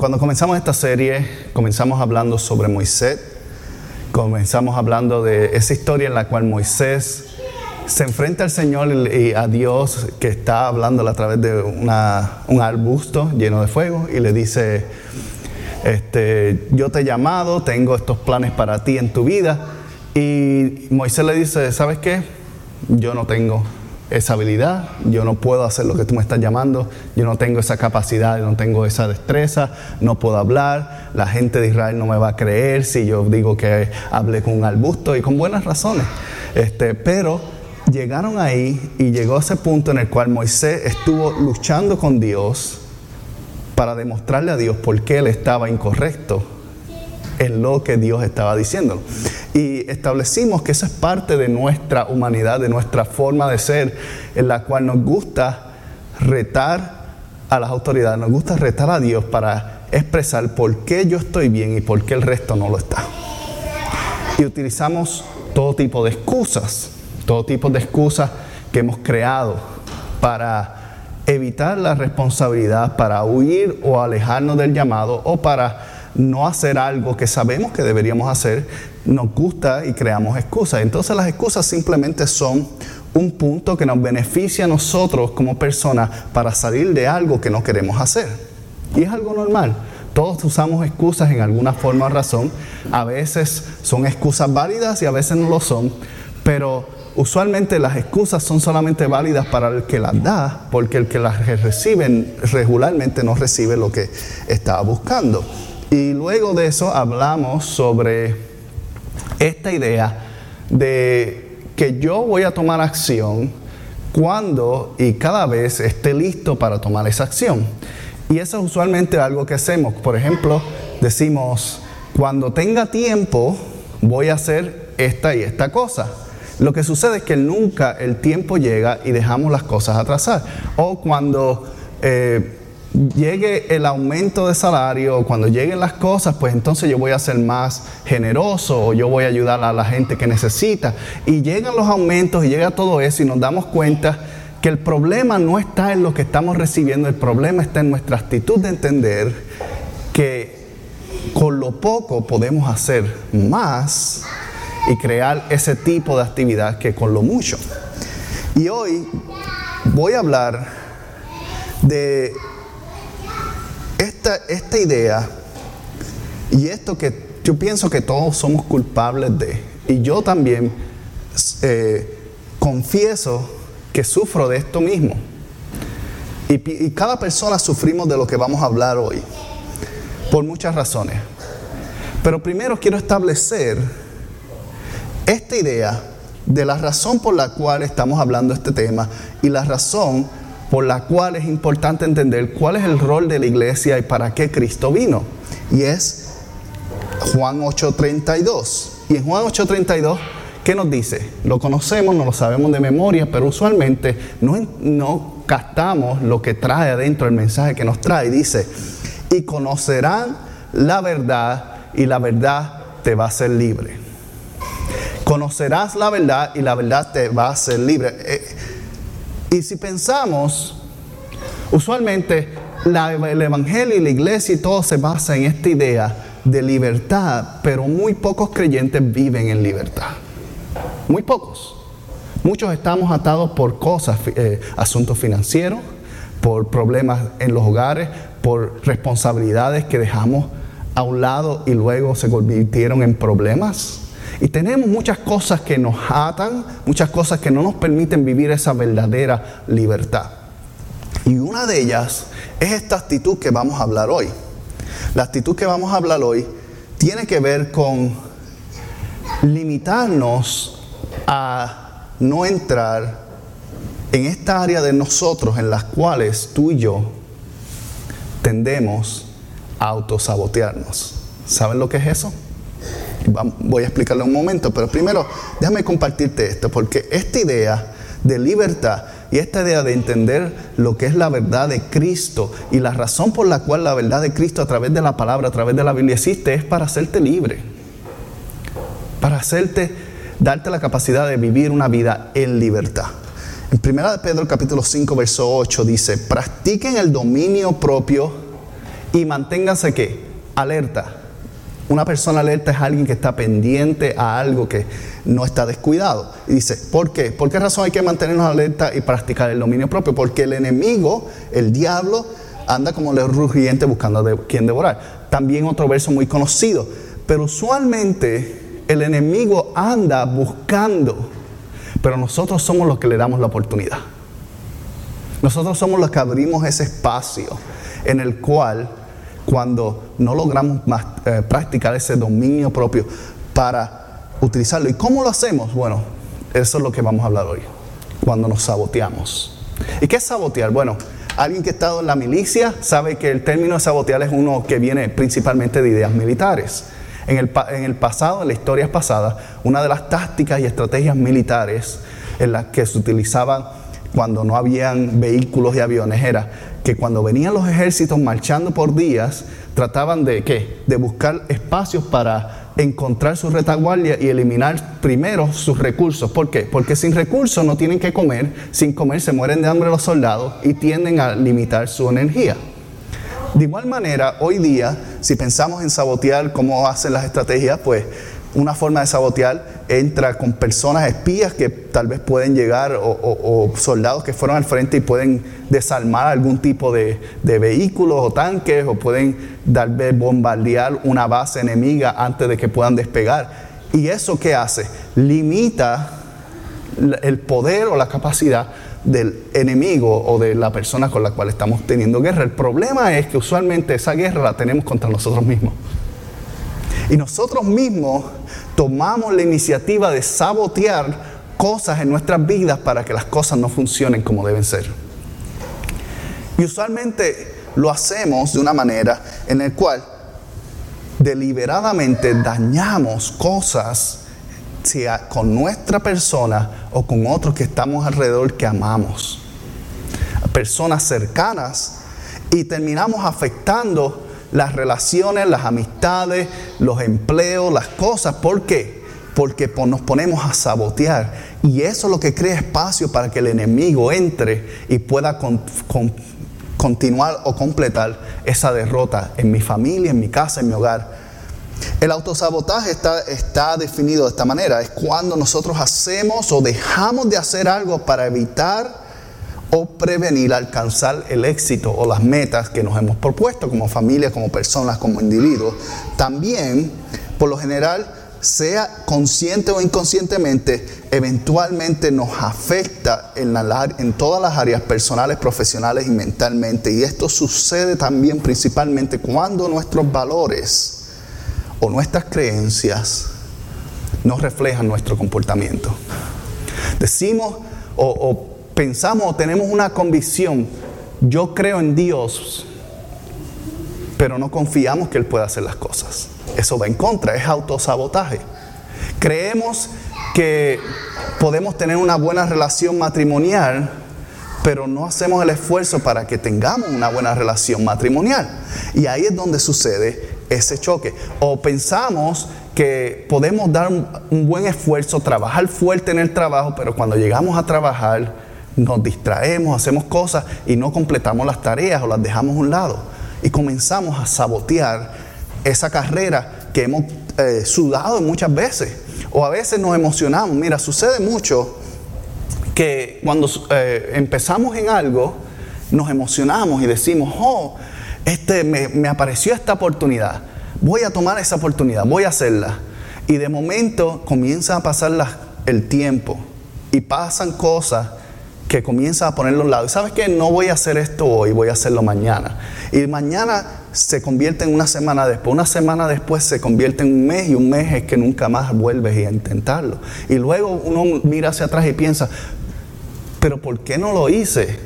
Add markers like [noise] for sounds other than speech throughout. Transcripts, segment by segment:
Cuando comenzamos esta serie, comenzamos hablando sobre Moisés, comenzamos hablando de esa historia en la cual Moisés se enfrenta al Señor y a Dios que está hablando a través de un arbusto lleno de fuego y le dice, este, yo te he llamado, tengo estos planes para ti en tu vida. Y Moisés le dice, ¿sabes qué? Yo no tengo esa habilidad, yo no puedo hacer lo que tú me estás llamando, yo no tengo esa capacidad, no tengo esa destreza, no puedo hablar, la gente de Israel no me va a creer si yo digo que hablé con un arbusto y con buenas razones. Este, pero llegaron ahí y llegó a ese punto en el cual Moisés estuvo luchando con Dios para demostrarle a Dios por qué él estaba incorrecto en lo que Dios estaba diciendo. Y establecimos que esa es parte de nuestra humanidad, de nuestra forma de ser, en la cual nos gusta retar a las autoridades, nos gusta retar a Dios para expresar por qué yo estoy bien y por qué el resto no lo está. Y utilizamos todo tipo de excusas, todo tipo de excusas que hemos creado para evitar la responsabilidad, para huir o alejarnos del llamado o para no hacer algo que sabemos que deberíamos hacer, nos gusta y creamos excusas. Entonces las excusas simplemente son un punto que nos beneficia a nosotros como personas para salir de algo que no queremos hacer. Y es algo normal. Todos usamos excusas en alguna forma o razón. A veces son excusas válidas y a veces no lo son. Pero usualmente las excusas son solamente válidas para el que las da, porque el que las recibe regularmente no recibe lo que estaba buscando. Y luego de eso hablamos sobre esta idea de que yo voy a tomar acción cuando y cada vez esté listo para tomar esa acción. Y eso es usualmente algo que hacemos. Por ejemplo, decimos, cuando tenga tiempo voy a hacer esta y esta cosa. Lo que sucede es que nunca el tiempo llega y dejamos las cosas atrasar. O cuando eh, llegue el aumento de salario, cuando lleguen las cosas, pues entonces yo voy a ser más generoso o yo voy a ayudar a la gente que necesita. Y llegan los aumentos y llega todo eso y nos damos cuenta que el problema no está en lo que estamos recibiendo, el problema está en nuestra actitud de entender que con lo poco podemos hacer más y crear ese tipo de actividad que con lo mucho. Y hoy voy a hablar de esta, idea y esto que yo pienso que todos somos culpables de, y yo también eh, confieso que sufro de esto mismo. Y, y, cada persona sufrimos de lo que vamos a hablar hoy, por muchas razones. Pero primero quiero establecer esta idea de la razón por la cual estamos hablando este tema y la razón por la cual es importante entender cuál es el rol de la iglesia y para qué Cristo vino. Y es Juan 8:32. Y en Juan 8:32, ¿qué nos dice? Lo conocemos, no lo sabemos de memoria, pero usualmente no, no captamos lo que trae adentro el mensaje que nos trae. Dice, y conocerán la verdad y la verdad te va a hacer libre. Conocerás la verdad y la verdad te va a hacer libre. Eh, y si pensamos, usualmente el Evangelio y la iglesia y todo se basa en esta idea de libertad, pero muy pocos creyentes viven en libertad. Muy pocos. Muchos estamos atados por cosas, eh, asuntos financieros, por problemas en los hogares, por responsabilidades que dejamos a un lado y luego se convirtieron en problemas. Y tenemos muchas cosas que nos atan, muchas cosas que no nos permiten vivir esa verdadera libertad. Y una de ellas es esta actitud que vamos a hablar hoy. La actitud que vamos a hablar hoy tiene que ver con limitarnos a no entrar en esta área de nosotros en las cuales tú y yo tendemos a autosabotearnos. ¿Saben lo que es eso? Voy a explicarlo en un momento, pero primero déjame compartirte esto, porque esta idea de libertad y esta idea de entender lo que es la verdad de Cristo y la razón por la cual la verdad de Cristo a través de la palabra, a través de la Biblia existe, es para hacerte libre. Para hacerte, darte la capacidad de vivir una vida en libertad. En 1 Pedro capítulo 5, verso 8 dice, practiquen el dominio propio y manténganse que alerta. Una persona alerta es alguien que está pendiente a algo que no está descuidado. Y dice, ¿por qué? ¿Por qué razón hay que mantenernos alerta y practicar el dominio propio? Porque el enemigo, el diablo, anda como león rugiente buscando de quien devorar. También otro verso muy conocido. Pero usualmente el enemigo anda buscando, pero nosotros somos los que le damos la oportunidad. Nosotros somos los que abrimos ese espacio en el cual cuando no logramos más, eh, practicar ese dominio propio para utilizarlo. ¿Y cómo lo hacemos? Bueno, eso es lo que vamos a hablar hoy, cuando nos saboteamos. ¿Y qué es sabotear? Bueno, alguien que ha estado en la milicia sabe que el término de sabotear es uno que viene principalmente de ideas militares. En el, pasado, en la historia pasada, una de las tácticas y estrategias militares en las que se utilizaban cuando no habían vehículos y aviones era que cuando venían los ejércitos marchando por días, trataban de qué? De buscar espacios para encontrar su retaguardia y eliminar primero sus recursos. ¿Por qué? Porque sin recursos no tienen que comer, sin comer se mueren de hambre los soldados y tienden a limitar su energía. De igual manera, hoy día, si pensamos en sabotear cómo hacen las estrategias, pues una forma de sabotear entra con personas espías que tal vez pueden llegar o, soldados que fueron al frente y pueden desarmar algún tipo de, vehículos o tanques o pueden tal vez bombardear una base enemiga antes de que puedan despegar. ¿Y eso qué hace? Limita el poder o la capacidad del enemigo o de la persona con la cual estamos teniendo guerra. El problema es que usualmente esa guerra la tenemos contra nosotros mismos. Y nosotros mismos tomamos la iniciativa de sabotear cosas en nuestras vidas para que las cosas no funcionen como deben ser. Y usualmente lo hacemos de una manera en la cual deliberadamente dañamos cosas sea con nuestra persona o con otros que estamos alrededor que amamos. Personas cercanas y terminamos afectando las relaciones, las amistades, los empleos, las cosas. ¿Por qué? Porque nos ponemos a sabotear. Y eso es lo que crea espacio para que el enemigo entre y pueda continuar o completar esa derrota en mi familia, en mi casa, en mi hogar. El autosabotaje está, está definido de esta manera. Es cuando nosotros hacemos o dejamos de hacer algo para evitar o prevenir alcanzar el éxito o las metas que nos hemos propuesto como familia, como personas, como individuos. También, por lo general, sea consciente o inconscientemente, eventualmente nos afecta en, todas las áreas personales, profesionales y mentalmente. Y esto sucede también principalmente cuando nuestros valores o nuestras creencias no reflejan nuestro comportamiento. Decimos o pensamos o tenemos una convicción, yo creo en Dios, pero no confiamos que Él pueda hacer las cosas. Eso va en contra, es autosabotaje. Creemos que podemos tener una buena relación matrimonial, pero no hacemos el esfuerzo para que tengamos una buena relación matrimonial. Y ahí es donde sucede ese choque. O pensamos que podemos dar un, buen esfuerzo, trabajar fuerte en el trabajo, pero cuando llegamos a trabajar, nos distraemos, hacemos cosas y no completamos las tareas o las dejamos a un lado. Y comenzamos a sabotear esa carrera que hemos eh, sudado muchas veces. O a veces nos emocionamos. Mira, sucede mucho que cuando eh, empezamos en algo, nos emocionamos y decimos, oh, este, me, me apareció esta oportunidad. Voy a tomar esa oportunidad, voy a hacerla. Y de momento comienza a pasar el tiempo y pasan cosas que comienza a ponerlo a un lado. ¿Sabes qué? No voy a hacer esto hoy, voy a hacerlo mañana. Y mañana se convierte en una semana después. Una semana después se convierte en un mes y un mes es que nunca más vuelves a intentarlo. Y luego uno mira hacia atrás y piensa, pero ¿por qué no lo hice?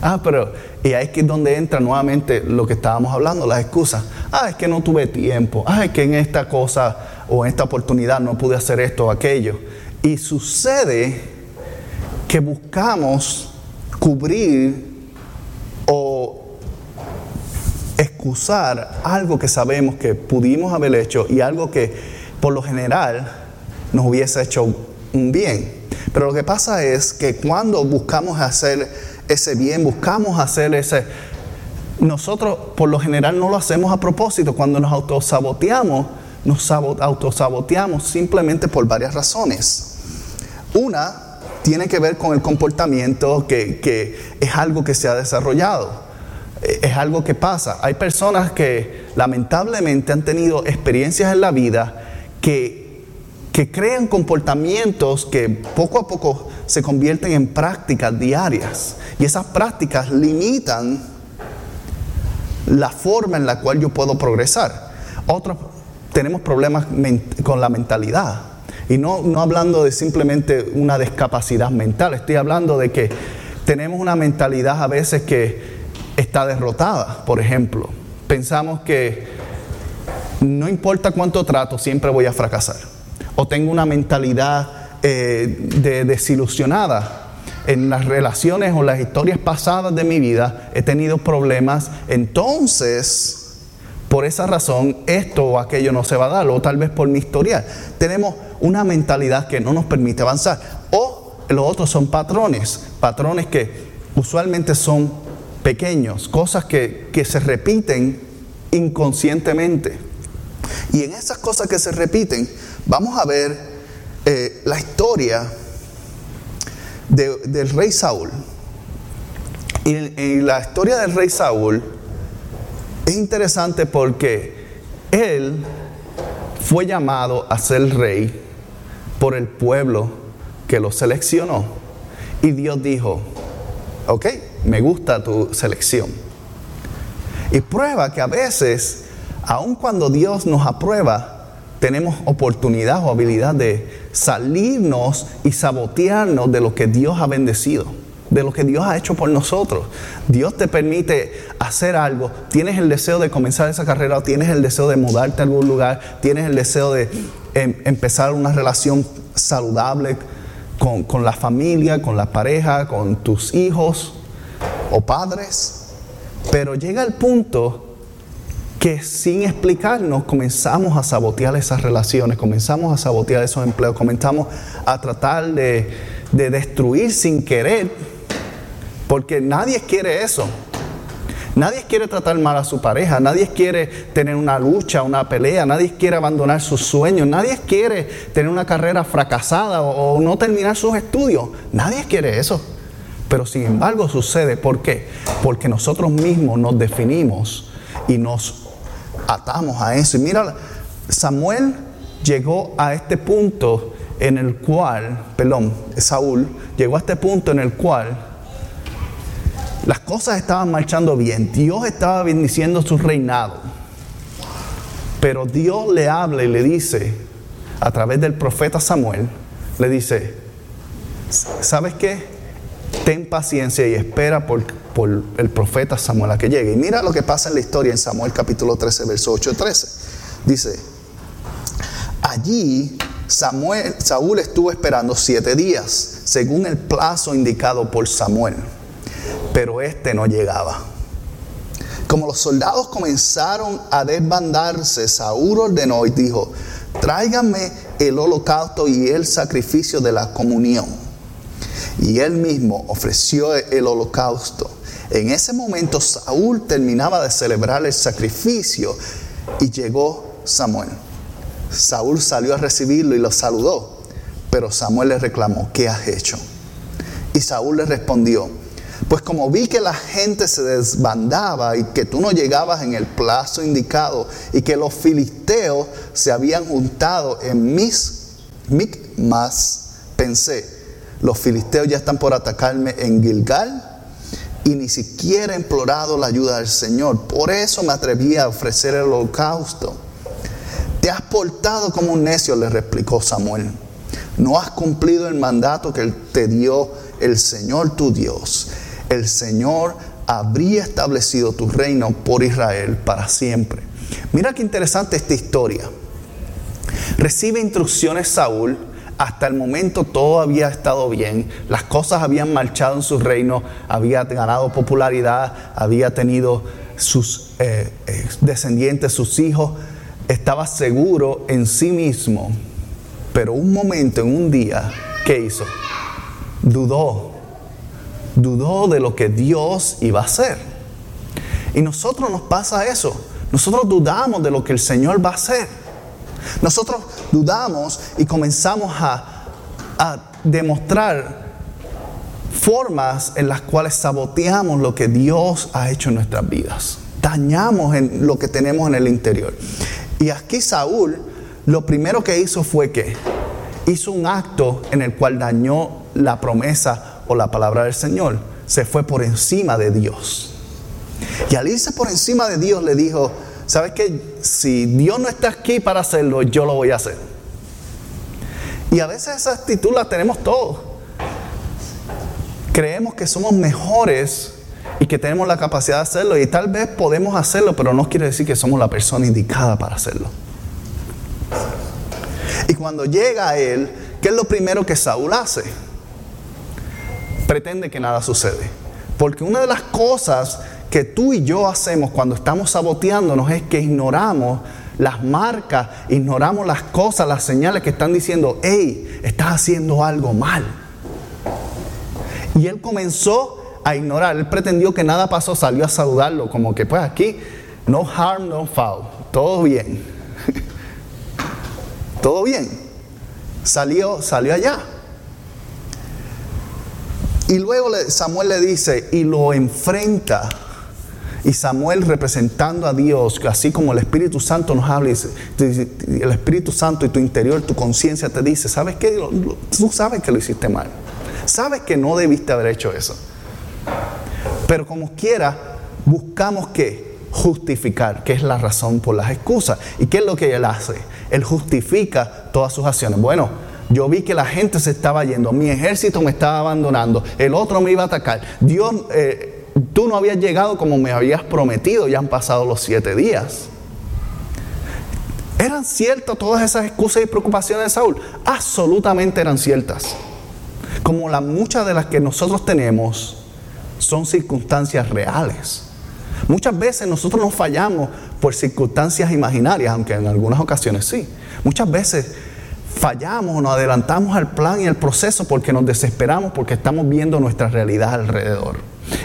Ah, pero Y ahí es donde entra nuevamente lo que estábamos hablando, las excusas. Ah, es que no tuve tiempo. Ah, es que en esta cosa o en esta oportunidad no pude hacer esto o aquello. Y sucede que buscamos cubrir o excusar algo que sabemos que pudimos haber hecho y algo que por lo general nos hubiese hecho un bien. Pero lo que pasa es que cuando buscamos hacer ese bien, buscamos hacer ese... Nosotros por lo general no lo hacemos a propósito. Cuando nos autosaboteamos, nos autosaboteamos simplemente por varias razones. Una tiene que ver con el comportamiento que, es algo que se ha desarrollado. Eh, es algo que pasa. Hay personas que lamentablemente han tenido experiencias en la vida que que crean comportamientos que poco a poco se convierten en prácticas diarias. Y esas prácticas limitan la forma en la cual yo puedo progresar. Otros tenemos problemas con la mentalidad. Y no, no hablando de simplemente una discapacidad mental, estoy hablando de que tenemos una mentalidad a veces que está derrotada, por ejemplo. Pensamos que no importa cuánto trato, siempre voy a fracasar o tengo una mentalidad eh, de desilusionada. En las relaciones o las historias pasadas de mi vida he tenido problemas, entonces por esa razón esto o aquello no se va a dar, o tal vez por mi historial. Tenemos una mentalidad que no nos permite avanzar. O los otros son patrones, patrones que usualmente son pequeños, cosas que, que se repiten inconscientemente. Y en esas cosas que se repiten, vamos a ver eh, la historia del rey Saúl. Y, y la historia del rey Saúl es interesante porque él fue llamado a ser rey por el pueblo que lo seleccionó. Y Dios dijo, ok, me gusta tu selección. Y prueba que a veces, aun cuando Dios nos aprueba, tenemos oportunidad o habilidad de salirnos y sabotearnos de lo que Dios ha bendecido, de lo que Dios ha hecho por nosotros. Dios te permite hacer algo, tienes el deseo de comenzar esa carrera, o tienes el deseo de mudarte a algún lugar, tienes el deseo de em, empezar una relación saludable con, con la familia, con la pareja, con tus hijos o padres. Pero llega el punto que sin explicarnos comenzamos a sabotear esas relaciones, comenzamos a sabotear esos empleos, comenzamos a tratar de, destruir sin querer, porque nadie quiere eso. Nadie quiere tratar mal a su pareja, nadie quiere tener una lucha, una pelea, nadie quiere abandonar sus sueños, nadie quiere tener una carrera fracasada o, no terminar sus estudios. Nadie quiere eso. Pero sin embargo sucede. ¿Por qué? Porque nosotros mismos nos definimos y nos atamos a eso. Y mira, Samuel llegó a este punto en el cual, perdón, Saúl llegó a este punto en el cual las cosas estaban marchando bien, Dios estaba bendiciendo su reinado, pero Dios le habla y le dice, a través del profeta Samuel, le dice, ¿sabes qué? Ten paciencia y espera por por el profeta Samuel a que llegue. Y mira lo que pasa en la historia en Samuel capítulo 13, verso 8 13. Dice, allí Samuel, Saúl estuvo esperando siete días, según el plazo indicado por Samuel, pero este no llegaba. Como los soldados comenzaron a desbandarse, Saúl ordenó y dijo, tráiganme el holocausto y el sacrificio de la comunión. Y él mismo ofreció el holocausto en ese momento Saúl terminaba de celebrar el sacrificio y llegó Samuel. Saúl salió a recibirlo y lo saludó, pero Samuel le reclamó, ¿qué has hecho? Y Saúl le respondió, pues como vi que la gente se desbandaba y que tú no llegabas en el plazo indicado y que los filisteos se habían juntado en mis Micmas, pensé, los filisteos ya están por atacarme en Gilgal y ni siquiera he implorado la ayuda del Señor. Por eso me atreví a ofrecer el holocausto. Te has portado como un necio, le replicó Samuel. No has cumplido el mandato que te dio el Señor tu Dios. El Señor habría establecido tu reino por Israel para siempre. Mira qué interesante esta historia. Recibe instrucciones Saúl, hasta el momento todo había estado bien, las cosas habían marchado en su reino, había ganado popularidad, había tenido sus eh, eh, descendientes, sus hijos, estaba seguro en sí mismo. Pero un momento, en un día, ¿qué hizo? Dudó, dudó de lo que Dios iba a hacer. Y nosotros nos pasa eso. Nosotros dudamos de lo que el Señor va a hacer. Nosotros dudamos y comenzamos a, demostrar formas en las cuales saboteamos lo que Dios ha hecho en nuestras vidas. Dañamos en lo que tenemos en el interior. Y aquí Saúl lo primero que hizo fue que hizo un acto en el cual dañó la promesa o la palabra del Señor. Se fue por encima de Dios. Y al irse por encima de Dios le dijo, ¿sabes qué? Si Dios no está aquí para hacerlo, yo lo voy a hacer. Y a veces esa actitud la tenemos todos. Creemos que somos mejores y que tenemos la capacidad de hacerlo y tal vez podemos hacerlo, pero no quiere decir que somos la persona indicada para hacerlo. Y cuando llega a él, ¿qué es lo primero que Saúl hace? Pretende que nada sucede. Porque una de las cosas que tú y yo hacemos cuando estamos saboteándonos es que ignoramos las marcas, ignoramos las cosas, las señales que están diciendo, hey, estás haciendo algo mal. Y él comenzó a ignorar, él pretendió que nada pasó, salió a saludarlo, como que pues aquí, no harm, no foul, todo bien. [laughs] Todo bien. Salió, salió allá. Y luego Samuel le dice, y lo enfrenta. Y Samuel representando a Dios, así como el Espíritu Santo nos habla, el Espíritu Santo y tu interior, tu conciencia te dice, ¿sabes qué? Tú sabes que lo hiciste mal. Sabes que no debiste haber hecho eso. Pero como quiera, buscamos que justificar, que es la razón por las excusas. ¿Y qué es lo que él hace? Él justifica todas sus acciones. Bueno, yo vi que la gente se estaba yendo, mi ejército me estaba abandonando, el otro me iba a atacar. Dios, eh, tú no habías llegado como me habías prometido, ya han pasado los siete días. ¿Eran ciertas todas esas excusas y preocupaciones de Saúl? Absolutamente eran ciertas. Como las muchas de las que nosotros tenemos son circunstancias reales. Muchas veces nosotros nos fallamos por circunstancias imaginarias, aunque en algunas ocasiones sí. Muchas veces fallamos o nos adelantamos al plan y al proceso porque nos desesperamos porque estamos viendo nuestra realidad alrededor.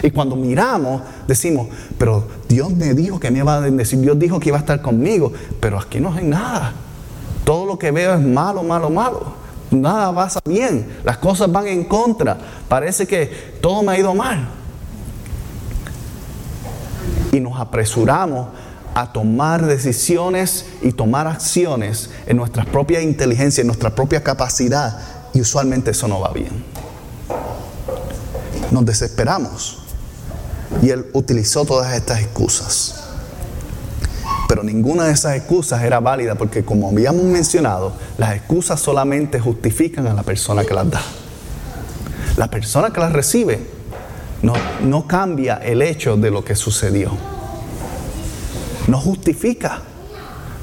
Y cuando miramos, decimos, pero Dios me dijo que me iba a decir, Dios dijo que iba a estar conmigo, pero aquí no hay nada. Todo lo que veo es malo, malo, malo. Nada va bien, las cosas van en contra. Parece que todo me ha ido mal y nos apresuramos a tomar decisiones y tomar acciones en nuestra propia inteligencia, en nuestra propia capacidad, y usualmente eso no va bien. Nos desesperamos. Y él utilizó todas estas excusas. Pero ninguna de esas excusas era válida porque como habíamos mencionado, las excusas solamente justifican a la persona que las da. La persona que las recibe no, cambia el hecho de lo que sucedió. No justifica.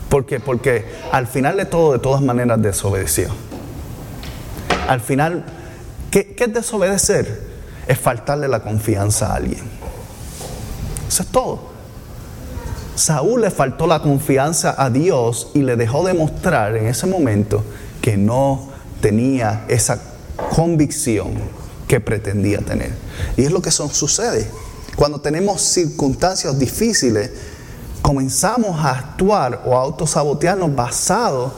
¿Por qué? Porque al final de todo, de todas maneras, desobedeció. Al final, ¿qué, ¿qué, es desobedecer? Es faltarle la confianza a alguien. Eso es todo. Saúl le faltó la confianza a Dios y le dejó demostrar en ese momento que no tenía esa convicción que pretendía tener. Y es lo que sucede. Cuando tenemos circunstancias difíciles, comenzamos a actuar o a autosabotearnos basado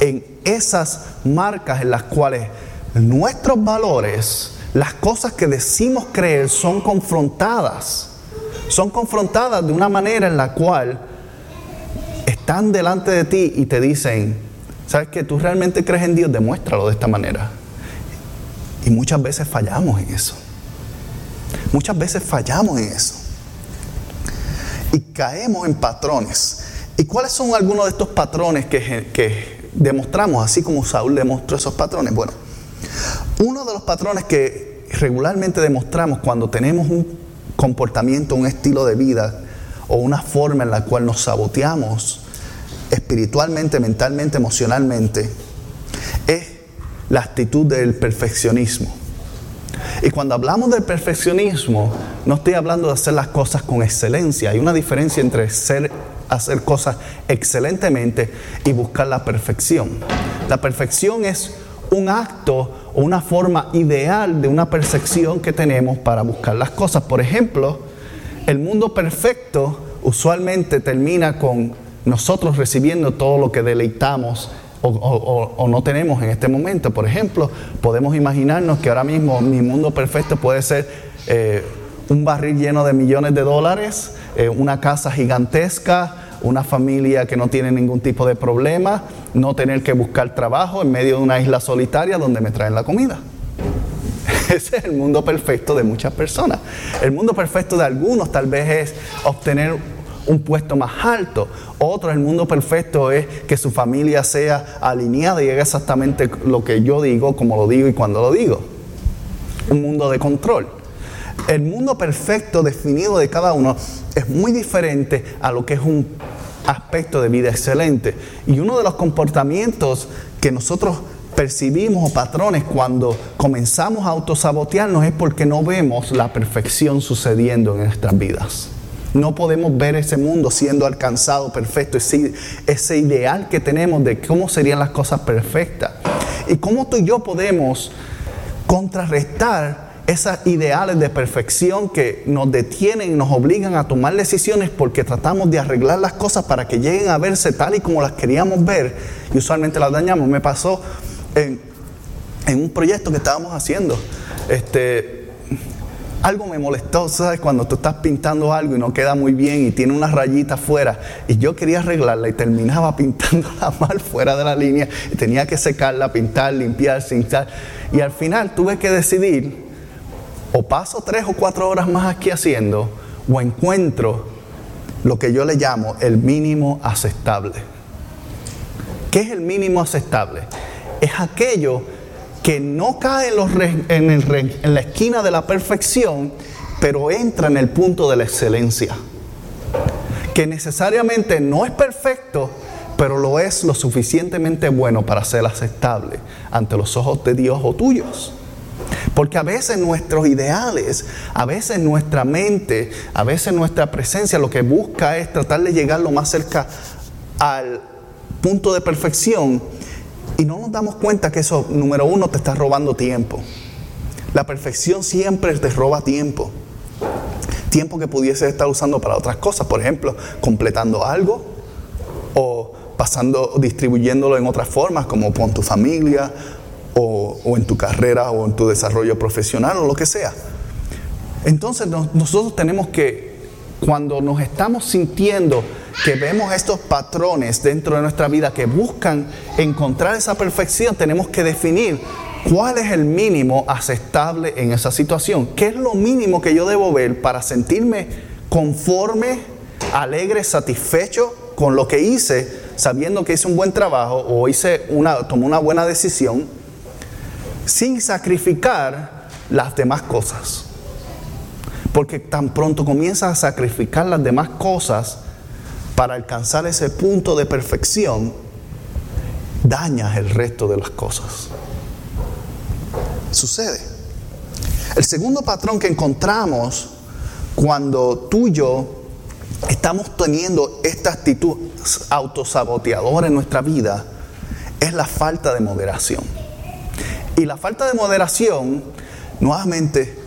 en esas marcas en las cuales nuestros valores, las cosas que decimos creer, son confrontadas. Son confrontadas de una manera en la cual están delante de ti y te dicen, ¿sabes que tú realmente crees en Dios? Demuéstralo de esta manera. Y muchas veces fallamos en eso. Muchas veces fallamos en eso. Y caemos en patrones. ¿Y cuáles son algunos de estos patrones que, demostramos, así como Saúl demostró esos patrones? Bueno, uno de los patrones que regularmente demostramos cuando tenemos un comportamiento, un estilo de vida o una forma en la cual nos saboteamos espiritualmente, mentalmente, emocionalmente, es la actitud del perfeccionismo. Y cuando hablamos del perfeccionismo, no estoy hablando de hacer las cosas con excelencia. Hay una diferencia entre hacer cosas excelentemente y buscar la perfección. La perfección es un acto o una forma ideal de una percepción que tenemos para buscar las cosas. Por ejemplo, el mundo perfecto usualmente termina con nosotros recibiendo todo lo que deleitamos o, no tenemos en este momento. Por ejemplo, podemos imaginarnos que ahora mismo mi mundo perfecto puede ser eh, un barril lleno de millones de dólares, eh, una casa gigantesca, una familia que no tiene ningún tipo de problema, no tener que buscar trabajo en medio de una isla solitaria donde me traen la comida. [laughs] Ese es el mundo perfecto de muchas personas. El mundo perfecto de algunos tal vez es obtener un puesto más alto. Otro, el mundo perfecto es que su familia sea alineada y haga exactamente lo que yo digo, como lo digo y cuando lo digo. Un mundo de control. El mundo perfecto definido de cada uno es muy diferente a lo que es un aspecto de vida excelente. Y uno de los comportamientos que nosotros percibimos o patrones cuando comenzamos a autosabotearnos es porque no vemos la perfección sucediendo en nuestras vidas. No podemos ver ese mundo siendo alcanzado perfecto, ese, ese ideal que tenemos de cómo serían las cosas perfectas. Y cómo tú y yo podemos contrarrestar esos ideales de perfección que nos detienen y nos obligan a tomar decisiones porque tratamos de arreglar las cosas para que lleguen a verse tal y como las queríamos ver y usualmente las dañamos. Me pasó en, un proyecto que estábamos haciendo. Este, algo me molestó, ¿sabes? Cuando tú estás pintando algo y no queda muy bien y tiene una rayita fuera y yo quería arreglarla y terminaba [laughs] pintándola mal fuera de la línea y tenía que secarla, pintar, limpiar, cintar y al final tuve que decidir o paso tres o cuatro horas más aquí haciendo, o encuentro lo que yo le llamo el mínimo aceptable. ¿Qué es el mínimo aceptable? Es aquello que no cae en, la esquina de la perfección, pero entra en el punto de la excelencia. Que necesariamente no es perfecto, pero lo es lo suficientemente bueno para ser aceptable ante los ojos de Dios o tuyos. Porque a veces nuestros ideales, a veces nuestra mente, a veces nuestra presencia lo que busca es tratar de llegar lo más cerca al punto de perfección y no nos damos cuenta que eso, número uno, te está robando tiempo. La perfección siempre te roba tiempo. Tiempo que pudieses estar usando para otras cosas, por ejemplo, completando algo o pasando, distribuyéndolo en otras formas, como con tu familia o, en tu carrera o en tu desarrollo profesional o lo que sea. Entonces nosotros tenemos que, cuando nos estamos sintiendo que vemos estos patrones dentro de nuestra vida que buscan encontrar esa perfección, tenemos que definir cuál es el mínimo aceptable en esa situación. ¿Qué es lo mínimo que yo debo ver para sentirme conforme, alegre, satisfecho con lo que hice, sabiendo que hice un buen trabajo o hice una, tomé una buena decisión? sin sacrificar las demás cosas. Porque tan pronto comienzas a sacrificar las demás cosas para alcanzar ese punto de perfección, dañas el resto de las cosas. Sucede. El segundo patrón que encontramos cuando tú y yo estamos teniendo esta actitud autosaboteadora en nuestra vida es la falta de moderación. Y la falta de moderación, nuevamente,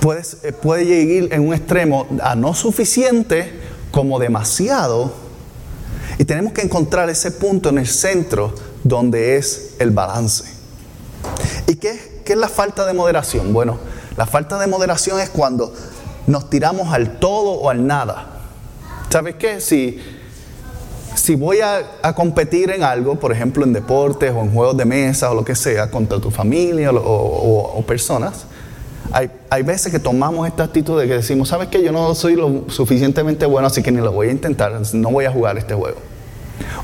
puede, eh, puede llegar en un extremo a no suficiente como demasiado. Y tenemos que encontrar ese punto en el centro donde es el balance. ¿Y qué, qué es la falta de moderación? Bueno, la falta de moderación es cuando nos tiramos al todo o al nada. ¿Sabes qué? Si si voy a, competir en algo, por ejemplo en deportes o en juegos de mesa o lo que sea, contra tu familia o, personas, hay, hay, veces que tomamos esta actitud de que decimos, ¿sabes qué? Yo no soy lo suficientemente bueno, así que ni lo voy a intentar, no voy a jugar este juego.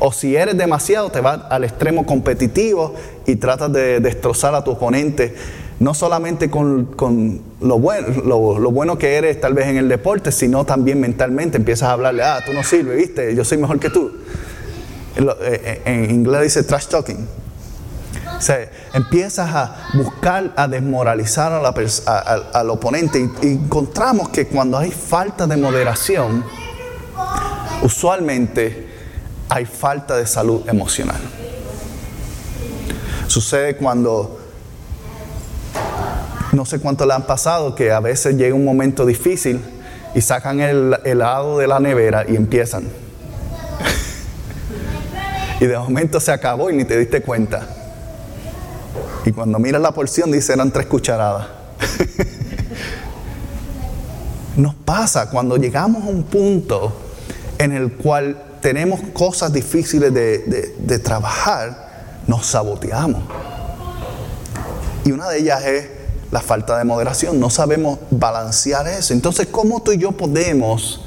O si eres demasiado, te vas al extremo competitivo y tratas de destrozar a tu oponente, no solamente con, con lo bueno, lo, bueno que eres tal vez en el deporte, sino también mentalmente empiezas a hablarle, ah, tú no sirves, viste, yo soy mejor que tú. En, eh, eh, inglés dice trash talking. O sea, empiezas a buscar, a desmoralizar al oponente y, y encontramos que cuando hay falta de moderación, usualmente hay falta de salud emocional. Sucede cuando no sé cuánto le han pasado, que a veces llega un momento difícil y sacan el helado de la nevera y empiezan. [laughs] y de momento se acabó y ni te diste cuenta. Y cuando miras la porción dice eran tres cucharadas. [laughs] Nos pasa cuando llegamos a un punto en el cual tenemos cosas difíciles de, de trabajar, nos saboteamos. Y una de ellas es la falta de moderación. No sabemos balancear eso. Entonces, ¿cómo tú y yo podemos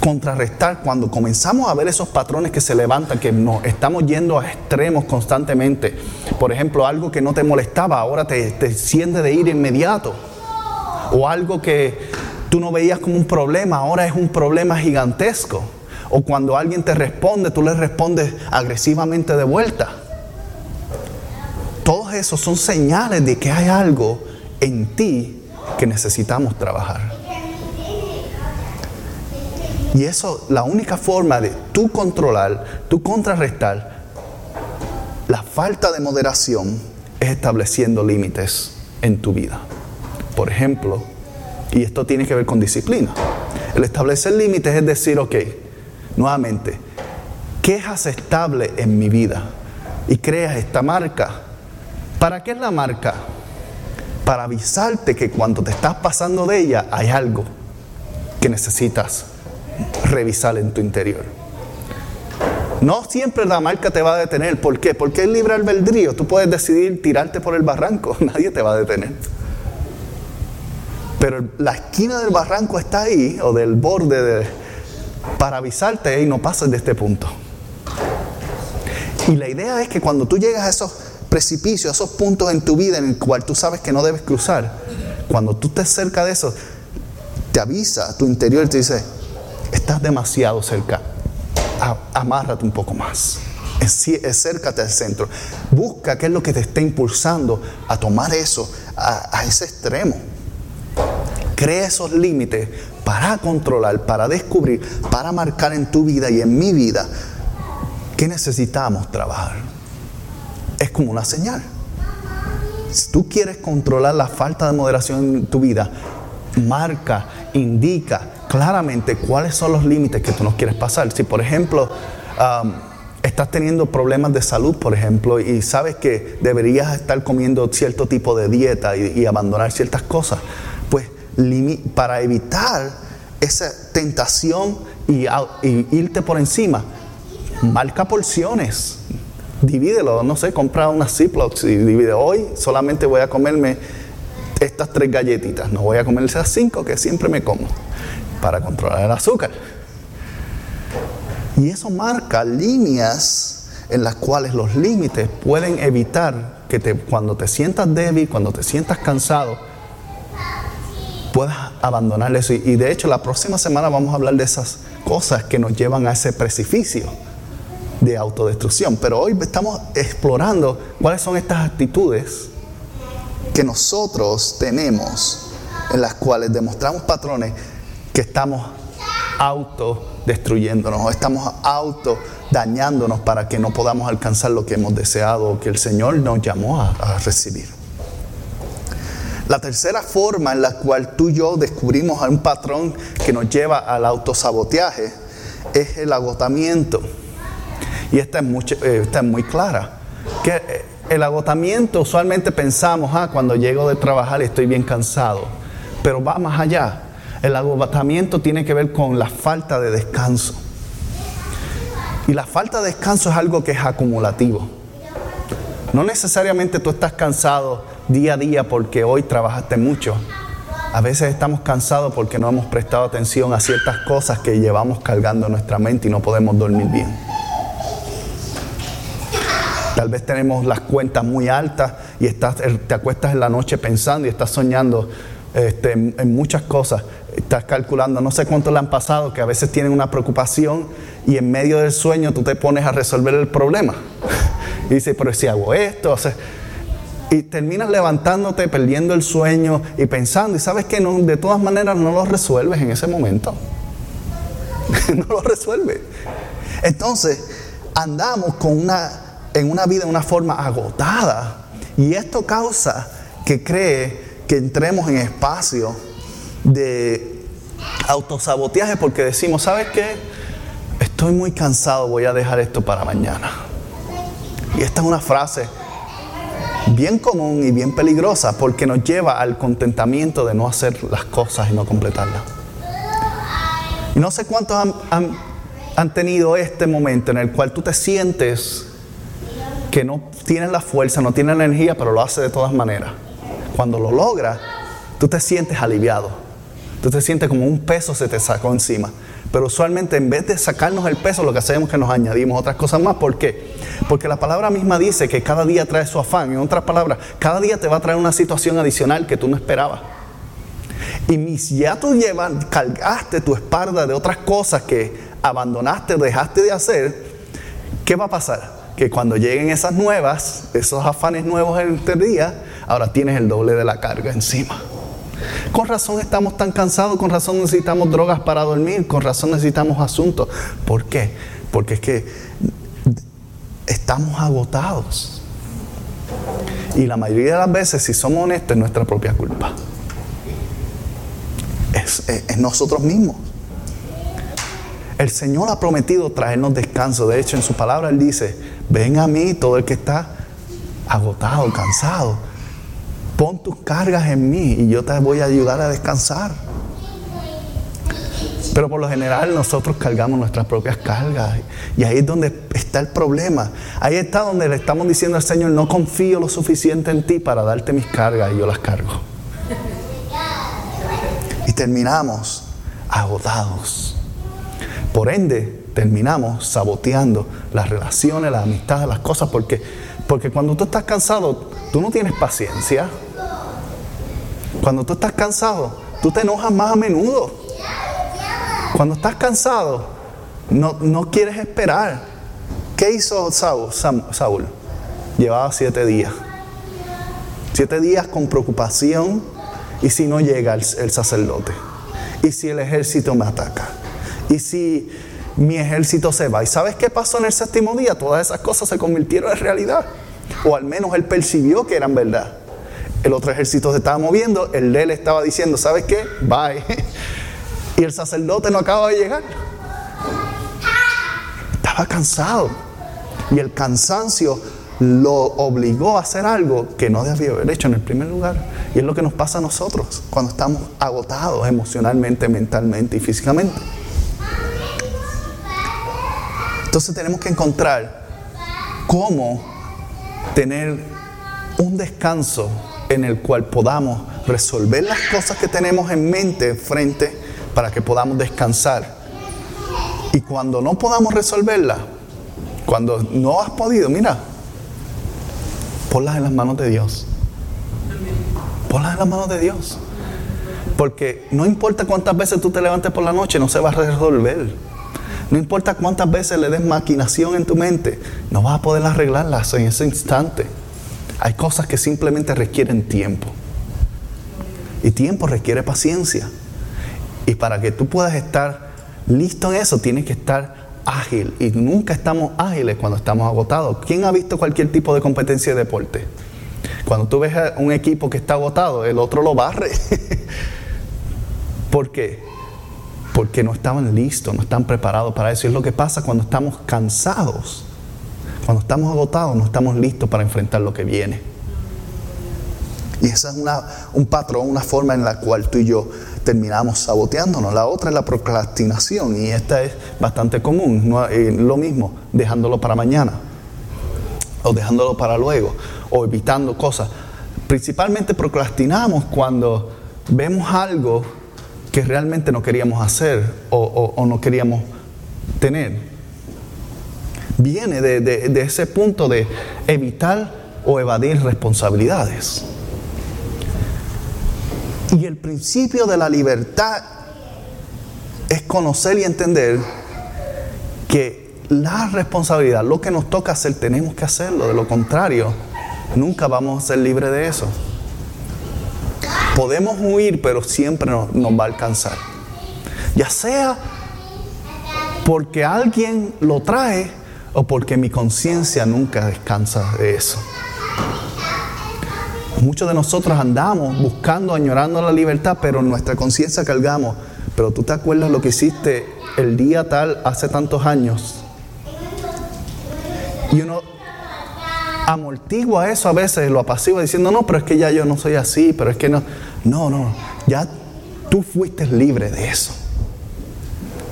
contrarrestar cuando comenzamos a ver esos patrones que se levantan, que nos estamos yendo a extremos constantemente? Por ejemplo, algo que no te molestaba, ahora te, te de ir inmediato. O algo que tú no veías como un problema, ahora es un problema gigantesco. O cuando alguien te responde, tú le respondes agresivamente de vuelta. Todos esos son señales de que hay algo en ti que necesitamos trabajar. Y eso, la única forma de tú controlar, tú contrarrestar la falta de moderación es estableciendo límites en tu vida. Por ejemplo, y esto tiene que ver con disciplina. El establecer límites es decir, ok, nuevamente, ¿qué es aceptable en mi vida? Y creas esta marca ¿Para qué es la marca? Para avisarte que cuando te estás pasando de ella hay algo que necesitas revisar en tu interior. No siempre la marca te va a detener. ¿Por qué? Porque es libre albedrío. Tú puedes decidir tirarte por el barranco. [laughs] Nadie te va a detener. Pero la esquina del barranco está ahí, o del borde, de, para avisarte, y no pases de este punto. Y la idea es que cuando tú llegas a esos precipicio, esos puntos en tu vida en el cual tú sabes que no debes cruzar, cuando tú estés cerca de eso, te avisa a tu interior y te dice, estás demasiado cerca, amárrate un poco más, acércate al centro, busca qué es lo que te está impulsando a tomar eso a, a ese extremo. Crea esos límites para controlar, para descubrir, para marcar en tu vida y en mi vida que necesitamos trabajar es como una señal. Si tú quieres controlar la falta de moderación en tu vida, marca, indica claramente cuáles son los límites que tú no quieres pasar. Si por ejemplo estás teniendo problemas de salud, por ejemplo, y sabes que deberías estar comiendo cierto tipo de dieta y, abandonar ciertas cosas, pues para evitar esa tentación y irte por encima, marca porciones divídelo, no sé, compra unas Ziplocs y divide. Hoy solamente voy a comerme estas tres galletitas, no voy a comer esas cinco que siempre me como para controlar el azúcar. Y eso marca líneas en las cuales los límites pueden evitar que te, cuando te sientas débil, cuando te sientas cansado, puedas abandonar eso. Y de hecho la próxima semana vamos a hablar de esas cosas que nos llevan a ese precipicio de autodestrucción. Pero hoy estamos explorando cuáles son estas actitudes que nosotros tenemos en las cuales demostramos patrones que estamos autodestruyéndonos o estamos auto dañándonos para que no podamos alcanzar lo que hemos deseado o que el Señor nos llamó a, recibir. La tercera forma en la cual tú y yo descubrimos un patrón que nos lleva al autosaboteaje es el agotamiento. Y esta es, muy, eh, es muy clara. Que eh, el agotamiento usualmente pensamos, ah, cuando llego de trabajar estoy bien cansado. Pero va más allá. El agotamiento tiene que ver con la falta de descanso. Y la falta de descanso es algo que es acumulativo. No necesariamente tú estás cansado día a día porque hoy trabajaste mucho. A veces estamos cansados porque no hemos prestado atención a ciertas cosas que llevamos cargando en nuestra mente y no podemos dormir bien. Tal vez tenemos las cuentas muy altas y estás, te acuestas en la noche pensando y estás soñando este, en, muchas cosas. Estás calculando, no sé cuánto le han pasado, que a veces tienen una preocupación y en medio del sueño tú te pones a resolver el problema. [laughs] y dices, pero si hago esto, y terminas levantándote, perdiendo el sueño y pensando, y sabes que de todas maneras no lo resuelves en ese momento. [laughs] no lo resuelves. Entonces, andamos con una, en una vida de una forma agotada. Y esto causa que cree que entremos en espacio de autosaboteaje porque decimos, ¿sabes qué? Estoy muy cansado, voy a dejar esto para mañana. Y esta es una frase bien común y bien peligrosa porque nos lleva al contentamiento de no hacer las cosas y no completarlas. Y no sé cuántos han, han, tenido este momento en el cual tú te sientes que no tienes la fuerza, no tienes la energía, pero lo haces de todas maneras. Cuando lo logras, tú te sientes aliviado. Tú te sientes como un peso se te sacó encima. Pero usualmente en vez de sacarnos el peso, lo que hacemos es que nos añadimos otras cosas más. ¿Por qué? Porque la palabra misma dice que cada día trae su afán. En otras palabras, cada día te va a traer una situación adicional que tú no esperabas. Y si ya tú llevas, cargaste tu espalda de otras cosas que abandonaste, dejaste de hacer, ¿qué va a pasar? Que cuando lleguen esas nuevas, esos afanes nuevos en este día, ahora tienes el doble de la carga encima. Con razón estamos tan cansados, con razón necesitamos drogas para dormir, con razón necesitamos asuntos. ¿Por qué? Porque es que estamos agotados. Y la mayoría de las veces, si somos honestos, es nuestra propia culpa. Es, es, nosotros mismos. El Señor ha prometido traernos descanso. De hecho, en su palabra Él dice, ven a mí todo el que está agotado, cansado pon tus cargas en mí y yo te voy a ayudar a descansar. Pero por lo general nosotros cargamos nuestras propias cargas y ahí es donde está el problema. Ahí está donde le estamos diciendo al Señor, no confío lo suficiente en ti para darte mis cargas y yo las cargo. Y terminamos agotados. Por ende, terminamos saboteando las relaciones, las amistades, las cosas, porque, porque cuando tú estás cansado, tú no tienes paciencia. Cuando tú estás cansado, tú te enojas más a menudo. Cuando estás cansado, no, quieres esperar. ¿Qué hizo Saúl? Saúl? Llevaba siete días. Siete días con preocupación. ¿Y si no llega el, el sacerdote? ¿Y si el ejército me ataca? ¿Y si mi ejército se va? ¿Y sabes qué pasó en el séptimo día? Todas esas cosas se convirtieron en realidad. O al menos él percibió que eran verdad. El otro ejército se estaba moviendo, el de él estaba diciendo, ¿sabes qué? Bye. [laughs] Y el sacerdote no acaba de llegar. Estaba cansado. Y el cansancio lo obligó a hacer algo que no debía haber hecho en el primer lugar. Y es lo que nos pasa a nosotros cuando estamos agotados emocionalmente, mentalmente y físicamente. Entonces tenemos que encontrar cómo tener un descanso en el cual podamos resolver las cosas que tenemos en mente frente para que podamos descansar. Y cuando no podamos resolverlas, cuando no has podido, mira, ponlas en las manos de Dios. Ponlas en las manos de Dios. Porque no importa cuántas veces tú te levantes por la noche, no se va a resolver. No importa cuántas veces le des maquinación en tu mente, no vas a poder arreglarlas en ese instante. Hay cosas que simplemente requieren tiempo. Y tiempo requiere paciencia. Y para que tú puedas estar listo en eso, tienes que estar ágil. Y nunca estamos ágiles cuando estamos agotados. ¿Quién ha visto cualquier tipo de competencia de deporte? Cuando tú ves a un equipo que está agotado, el otro lo barre. [laughs] ¿Por qué? Porque no estaban listos, no están preparados para eso. Y es lo que pasa cuando estamos cansados cuando estamos agotados, no estamos listos para enfrentar lo que viene. Y esa es un patrón, una forma en la cual tú y yo terminamos saboteándonos. La otra es la procrastinación y esta es bastante común. Eh, lo mismo, dejándolo para mañana o dejándolo para luego o evitando cosas. Principalmente procrastinamos cuando vemos algo que realmente no queríamos hacer o no queríamos tener. Viene de, ese punto de evitar o evadir responsabilidades. Y el principio de la libertad es conocer y entender que la responsabilidad, lo que nos toca hacer, tenemos que hacerlo. De lo contrario, nunca vamos a ser libres de eso. Podemos huir, pero siempre nos, nos va a alcanzar. Ya sea porque alguien lo trae o porque mi conciencia nunca descansa de eso. Muchos de nosotros andamos buscando, añorando la libertad, pero nuestra conciencia cargamos. Pero tú te acuerdas lo que hiciste el día tal hace tantos años. Y uno amortigua eso a veces, lo apacigua diciendo, no, pero es que ya yo no soy así, pero es que no. No, no, ya tú fuiste libre de eso.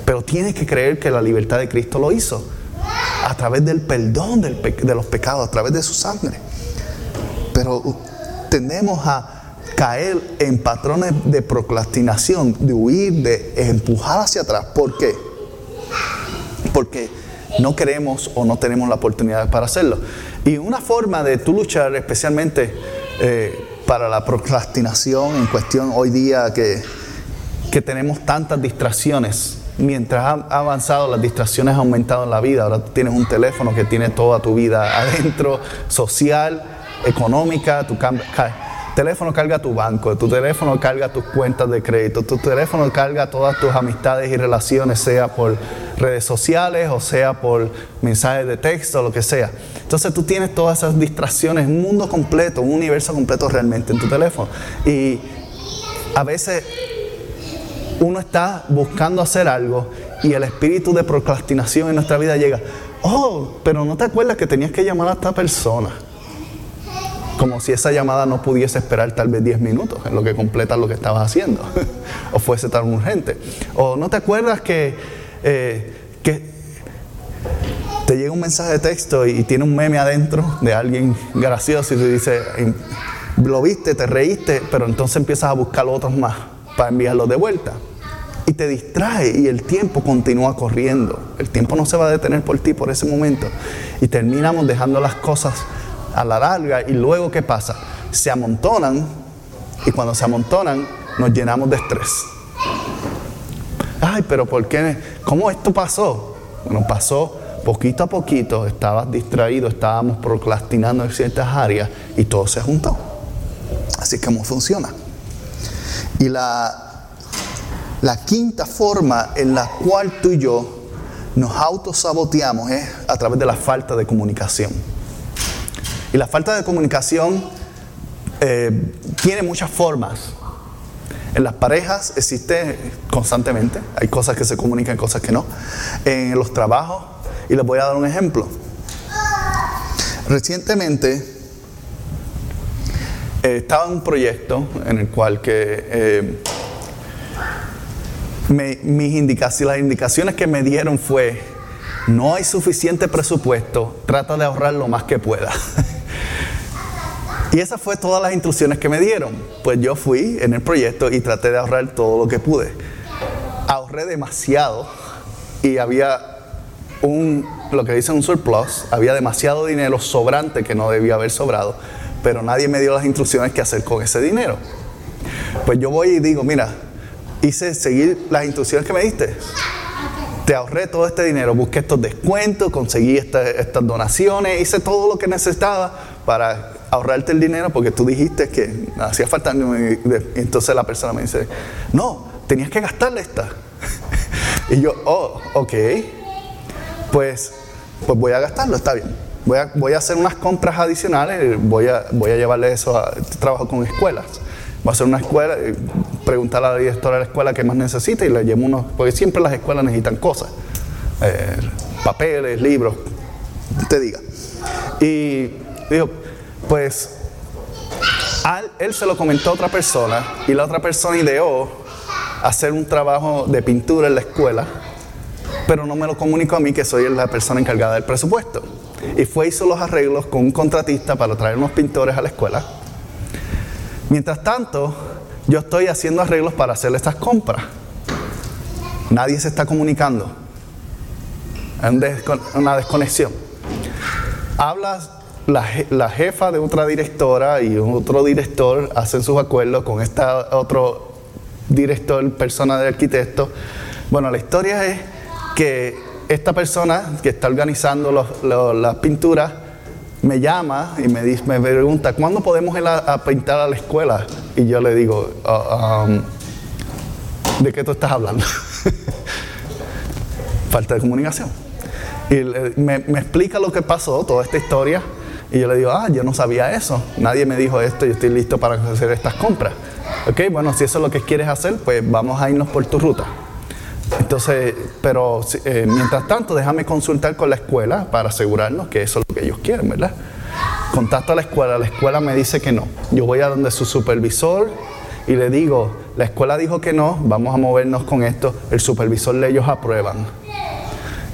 Pero tienes que creer que la libertad de Cristo lo hizo a través del perdón de los pecados, a través de su sangre. Pero tendemos a caer en patrones de procrastinación, de huir, de empujar hacia atrás. ¿Por qué? Porque no queremos o no tenemos la oportunidad para hacerlo. Y una forma de tú luchar, especialmente eh, para la procrastinación en cuestión hoy día que, que tenemos tantas distracciones, mientras ha avanzado, las distracciones han aumentado en la vida. Ahora tienes un teléfono que tiene toda tu vida [laughs] adentro, social, económica, tu teléfono carga tu banco, tu teléfono carga tus cuentas de crédito, tu teléfono carga todas tus amistades y relaciones, sea por redes sociales o sea por mensajes de texto, lo que sea. Entonces tú tienes todas esas distracciones, un mundo completo, un universo completo realmente en tu teléfono. Y a veces uno está buscando hacer algo y el espíritu de procrastinación en nuestra vida llega, oh, pero no te acuerdas que tenías que llamar a esta persona como si esa llamada no pudiese esperar tal vez 10 minutos en lo que completas lo que estabas haciendo, [laughs] o fuese tan urgente. O no te acuerdas que, eh, que te llega un mensaje de texto y, tiene un meme adentro de alguien gracioso y te dice, lo viste, te reíste, pero entonces empiezas a buscar otros más para enviarlo de vuelta. Y te distrae y el tiempo continúa corriendo. El tiempo no se va a detener por ti por ese momento. Y terminamos dejando las cosas a la larga y luego ¿qué pasa? Se amontonan y cuando se amontonan nos llenamos de estrés. Ay, pero ¿por qué? ¿Cómo esto pasó? Bueno, pasó poquito a poquito, estabas distraído, estábamos procrastinando en ciertas áreas y todo se juntó. Así que cómo funciona. Y la, la quinta forma en la cual tú y yo nos autosaboteamos es a través de la falta de comunicación. Y la falta de comunicación eh, tiene muchas formas. En las parejas existe constantemente, hay cosas que se comunican, cosas que no. En los trabajos, y les voy a dar un ejemplo. Recientemente eh, estaba en un proyecto en el cual que eh, mis indicaciones, las indicaciones que me dieron fue, no hay suficiente presupuesto, trata de ahorrar lo más que pueda. [laughs] Y esas fue todas las instrucciones que me dieron. Pues yo fui en el proyecto y traté de ahorrar todo lo que pude. Ahorré demasiado y había un, lo que dicen un surplus, había demasiado dinero sobrante que no debía haber sobrado, pero nadie me dio las instrucciones que hacer con ese dinero. Pues yo voy y digo, mira, hice seguir las instrucciones que me diste. Te ahorré todo este dinero, busqué estos descuentos, conseguí estas donaciones, hice todo lo que necesitaba para ahorrarte el dinero porque tú dijiste que hacía falta. Entonces la persona me dice, no, tenías que gastarle esta. [laughs] y yo, oh, ok, pues, pues voy a gastarlo, está bien. Voy a, voy a hacer unas compras adicionales, voy a, voy a llevarle eso a trabajo con escuelas. Voy a hacer una escuela, preguntar a la directora de la escuela qué más necesita y le llevo unos, porque siempre las escuelas necesitan cosas, eh, papeles, libros, te diga. Y digo, pues él se lo comentó a otra persona y la otra persona ideó hacer un trabajo de pintura en la escuela, pero no me lo comunicó a mí que soy la persona encargada del presupuesto. Y fue hizo los arreglos con un contratista para traer unos pintores a la escuela. Mientras tanto, yo estoy haciendo arreglos para hacer estas compras. Nadie se está comunicando. una desconexión. Hablas, la, la, jefa de otra directora y otro director hacen sus acuerdos con este otro director, persona de arquitecto. Bueno, la historia es que esta persona que está organizando las pinturas me llama y me, me pregunta, ¿cuándo podemos ir a, pintar a la escuela? Y yo le digo, ah, um, ¿de qué tú estás hablando? [laughs] Falta de comunicación. Y me, explica lo que pasó, toda esta historia. Y yo le digo, ah, yo no sabía eso. Nadie me dijo esto, yo estoy listo para hacer estas compras. Ok, bueno, si eso es lo que quieres hacer, pues vamos a irnos por tu ruta. Entonces, pero eh, mientras tanto, déjame consultar con la escuela para asegurarnos que eso ellos quieren, ¿verdad? Contacto a la escuela, la escuela me dice que no. Yo voy a donde su supervisor y le digo, la escuela dijo que no, vamos a movernos con esto. El supervisor de ellos aprueban.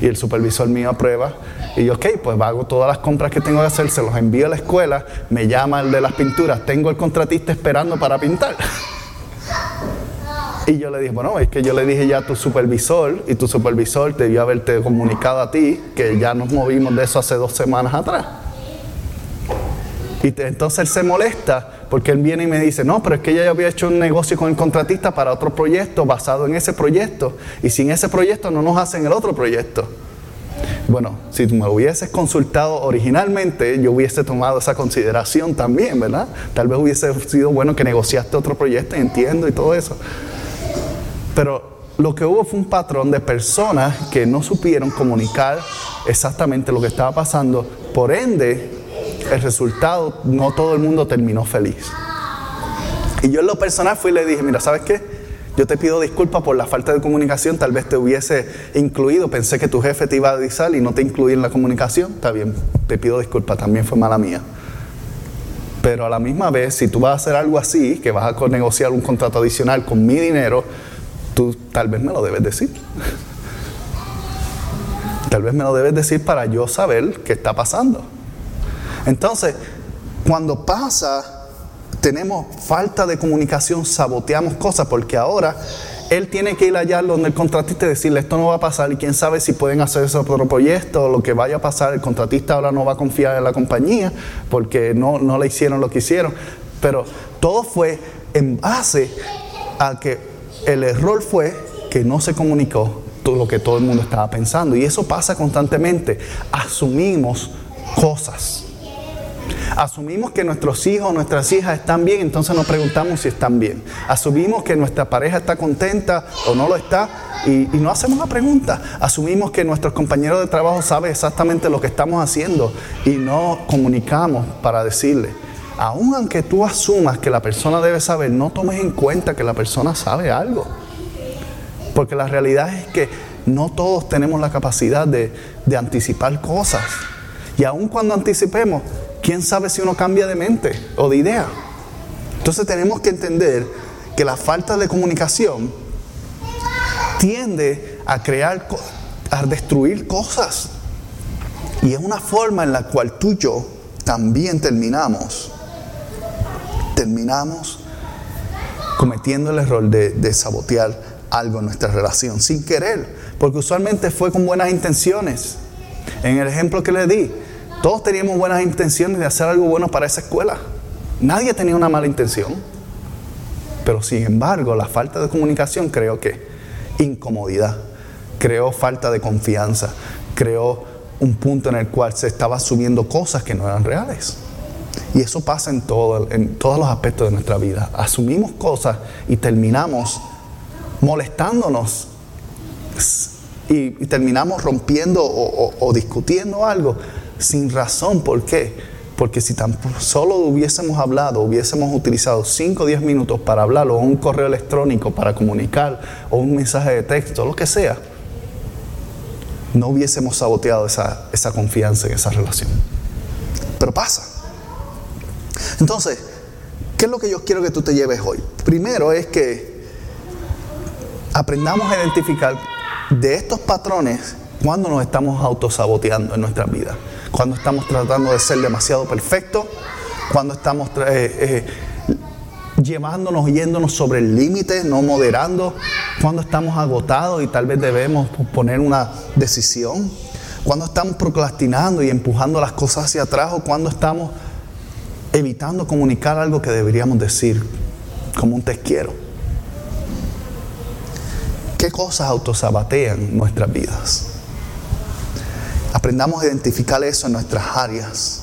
Y el supervisor mío aprueba. Y yo, ok, pues hago todas las compras que tengo que hacer, se los envío a la escuela, me llama el de las pinturas, tengo el contratista esperando para pintar. [laughs] Y yo le dije, bueno, es que yo le dije ya a tu supervisor y tu supervisor debió haberte comunicado a ti que ya nos movimos de eso hace dos semanas atrás. Y entonces él se molesta porque él viene y me dice, no, pero es que ya había hecho un negocio con el contratista para otro proyecto basado en ese proyecto y sin ese proyecto no nos hacen el otro proyecto. Bueno, si me hubieses consultado originalmente, yo hubiese tomado esa consideración también, ¿verdad? Tal vez hubiese sido bueno que negociaste otro proyecto, entiendo y todo eso. Pero lo que hubo fue un patrón de personas que no supieron comunicar exactamente lo que estaba pasando. Por ende, el resultado, no todo el mundo terminó feliz. Y yo en lo personal fui y le dije, mira, ¿sabes qué? Yo te pido disculpas por la falta de comunicación, tal vez te hubiese incluido, pensé que tu jefe te iba a avisar y no te incluí en la comunicación, está bien, te pido disculpas, también fue mala mía. Pero a la misma vez, si tú vas a hacer algo así, que vas a negociar un contrato adicional con mi dinero, tú tal vez me lo debes decir. Tal vez me lo debes decir para yo saber qué está pasando. Entonces, cuando pasa, tenemos falta de comunicación, saboteamos cosas, porque ahora él tiene que ir allá donde el contratista y decirle esto no va a pasar y quién sabe si pueden hacer ese otro proyecto o lo que vaya a pasar, el contratista ahora no va a confiar en la compañía porque no, no le hicieron lo que hicieron. Pero todo fue en base a que el error fue que no se comunicó todo lo que todo el mundo estaba pensando. Y eso pasa constantemente. Asumimos cosas. Asumimos que nuestros hijos nuestras hijas están bien, entonces nos preguntamos si están bien. Asumimos que nuestra pareja está contenta o no lo está y, no hacemos la pregunta. Asumimos que nuestros compañeros de trabajo saben exactamente lo que estamos haciendo y no comunicamos para decirle aun aunque tú asumas que la persona debe saber, no tomes en cuenta que la persona sabe algo. Porque la realidad es que no todos tenemos la capacidad de, anticipar cosas. Y aun cuando anticipemos, ¿quién sabe si uno cambia de mente o de idea? Entonces tenemos que entender que la falta de comunicación tiende a crear, a destruir cosas. Y es una forma en la cual tú y yo también terminamos terminamos cometiendo el error de, sabotear algo en nuestra relación, sin querer, porque usualmente fue con buenas intenciones. En el ejemplo que le di, todos teníamos buenas intenciones de hacer algo bueno para esa escuela. Nadie tenía una mala intención. Pero sin embargo, la falta de comunicación creó que incomodidad, creó falta de confianza, creó un punto en el cual se estaba subiendo cosas que no eran reales. Y eso pasa en, en todos los aspectos de nuestra vida. Asumimos cosas y terminamos molestándonos y, terminamos rompiendo o, discutiendo algo sin razón. ¿Por qué? Porque si tan solo hubiésemos hablado, hubiésemos utilizado 5 o 10 minutos para hablar o un correo electrónico para comunicar o un mensaje de texto, lo que sea, no hubiésemos saboteado esa, esa confianza en esa relación. Pero pasa. Entonces, ¿qué es lo que yo quiero que tú te lleves hoy? Primero es que aprendamos a identificar de estos patrones cuando nos estamos autosaboteando en nuestra vida, cuando estamos tratando de ser demasiado perfectos, cuando estamos eh, eh, llevándonos, yéndonos sobre el límite, no moderando, cuando estamos agotados y tal vez debemos poner una decisión, Cuando estamos procrastinando y empujando las cosas hacia atrás o cuando estamos evitando comunicar algo que deberíamos decir, como un te quiero. ¿Qué cosas autosabatean nuestras vidas? Aprendamos a identificar eso en nuestras áreas.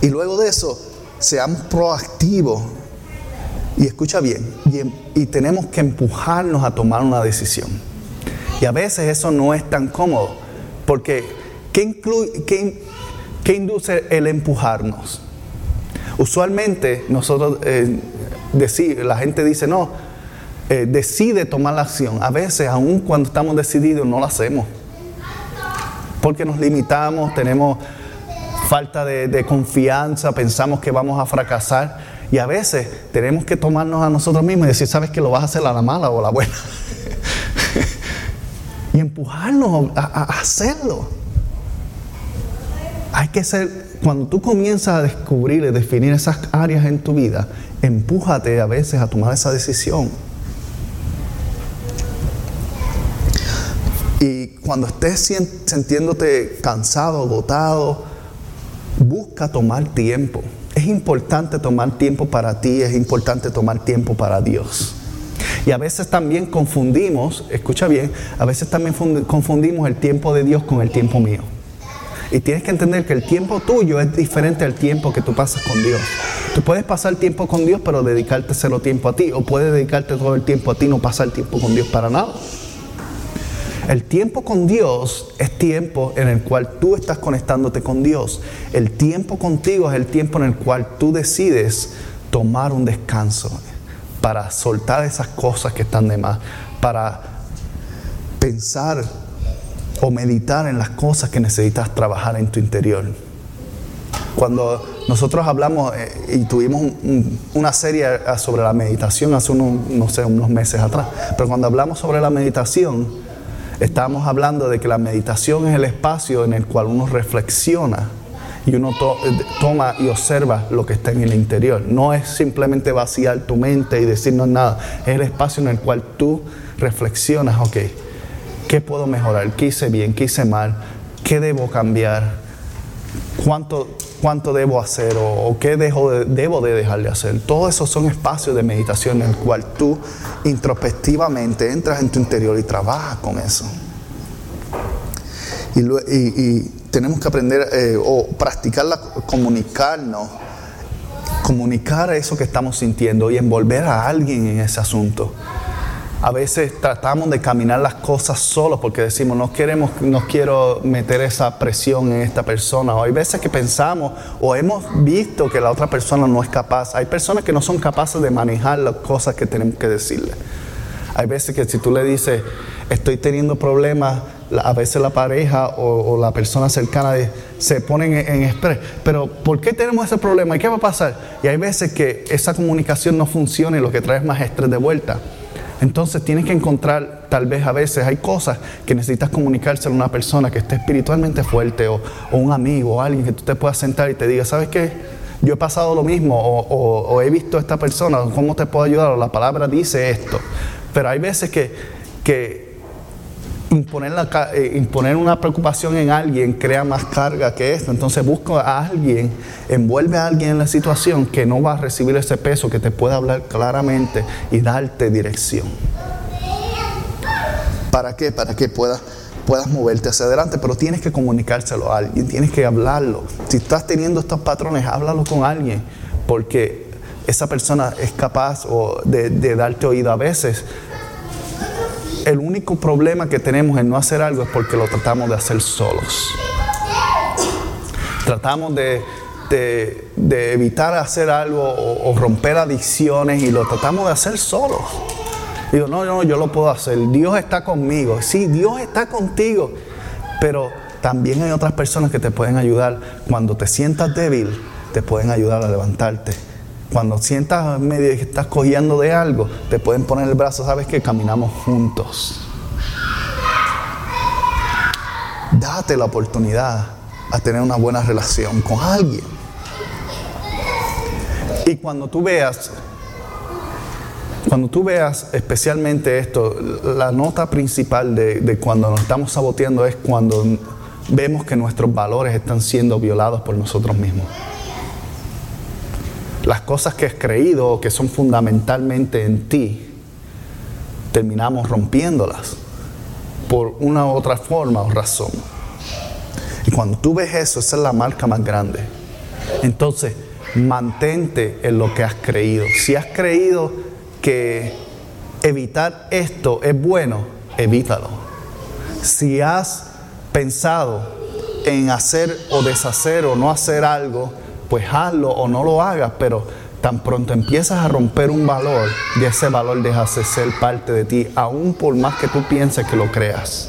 Y luego de eso, seamos proactivos. Y escucha bien, y, tenemos que empujarnos a tomar una decisión. Y a veces eso no es tan cómodo, porque ¿qué, incluye, qué, induce el empujarnos? Usualmente nosotros, eh, la gente dice, no, eh, decide tomar la acción. A veces, aun cuando estamos decididos, no lo hacemos. Porque nos limitamos, tenemos falta de, confianza, pensamos que vamos a fracasar. Y a veces tenemos que tomarnos a nosotros mismos y decir, sabes que lo vas a hacer a la mala o a la buena. [laughs] y empujarnos a, hacerlo. Hay que ser, cuando tú comienzas a descubrir y definir esas áreas en tu vida, empújate a veces a tomar esa decisión. Y cuando estés sintiéndote cansado, agotado, busca tomar tiempo. Es importante tomar tiempo para ti, es importante tomar tiempo para Dios. Y a veces también confundimos, escucha bien, a veces también confundimos el tiempo de Dios con el tiempo mío. Y tienes que entender que el tiempo tuyo es diferente al tiempo que tú pasas con Dios. Tú puedes pasar tiempo con Dios, pero dedicarte cero tiempo a ti. O puedes dedicarte todo el tiempo a ti, no pasar tiempo con Dios para nada. El tiempo con Dios es tiempo en el cual tú estás conectándote con Dios. El tiempo contigo es el tiempo en el cual tú decides tomar un descanso para soltar esas cosas que están de más, para pensar o meditar en las cosas que necesitas trabajar en tu interior. Cuando nosotros hablamos eh, y tuvimos una serie sobre la meditación hace unos, no sé, unos meses atrás, pero cuando hablamos sobre la meditación, Estamos hablando de que la meditación es el espacio en el cual uno reflexiona y uno eh, toma y observa lo que está en el interior. No es simplemente vaciar tu mente y decirnos nada. Es el espacio en el cual tú reflexionas, ok, ¿qué puedo mejorar? ¿Qué hice bien? ¿Qué hice mal? ¿Qué debo cambiar? ¿Cuánto, cuánto debo hacer o, qué dejo debo de dejar de hacer? Todos esos son espacios de meditación en el cual tú introspectivamente entras en tu interior y trabajas con eso. Y, tenemos que aprender eh, o practicar, comunicarnos, comunicar eso que estamos sintiendo y envolver a alguien en ese asunto. A veces tratamos de caminar las cosas solos porque decimos, no queremos, no quiero meter esa presión en esta persona. O hay veces que pensamos o hemos visto que la otra persona no es capaz. Hay personas que no son capaces de manejar las cosas que tenemos que decirle. Hay veces que si tú le dices, estoy teniendo problemas, a veces la pareja o, la persona cercana se ponen en, en Pero ¿por qué tenemos ese problema? ¿Y qué va a pasar? Y hay veces que esa comunicación no funciona y lo que trae es más estrés de vuelta. Entonces tienes que encontrar, tal vez a veces hay cosas que necesitas comunicárselo a una persona que esté espiritualmente fuerte o, un amigo o alguien que tú te puedas sentar y te diga, ¿sabes qué? Yo he pasado lo mismo o, he visto a esta persona, ¿cómo te puedo ayudar? O la palabra dice esto. Pero hay veces que, que imponer, la, eh, imponer una preocupación en alguien crea más carga que esto. Entonces busca a alguien, envuelve a alguien en la situación que no va a recibir ese peso, que te pueda hablar claramente y darte dirección. ¿Para qué? Para que puedas, puedas moverte hacia adelante, pero tienes que comunicárselo a alguien, tienes que hablarlo. Si estás teniendo estos patrones, háblalo con alguien, porque esa persona es capaz de, de darte oído a veces el único problema que tenemos en no hacer algo es porque lo tratamos de hacer solos. Tratamos de, evitar hacer algo o, romper adicciones y lo tratamos de hacer solos. Digo, no, no, yo lo puedo hacer. Dios está conmigo. Sí, Dios está contigo. Pero también hay otras personas que te pueden ayudar. Cuando te sientas débil, te pueden ayudar a levantarte cuando sientas medio que estás cogiendo de algo, te pueden poner el brazo, sabes que caminamos juntos. Date la oportunidad a tener una buena relación con alguien. Y cuando tú veas Cuando tú veas especialmente esto, la nota principal de, de cuando nos estamos saboteando es cuando vemos que nuestros valores están siendo violados por nosotros mismos. Las cosas que has creído o que son fundamentalmente en ti, terminamos rompiéndolas por una u otra forma o razón. Y cuando tú ves eso, esa es la marca más grande. Entonces, mantente en lo que has creído. Si has creído que evitar esto es bueno, evítalo. Si has pensado en hacer o deshacer o no hacer algo, pues hazlo o no lo hagas, pero tan pronto empiezas a romper un valor, y ese valor deja de ser parte de ti, aún por más que tú pienses que lo creas.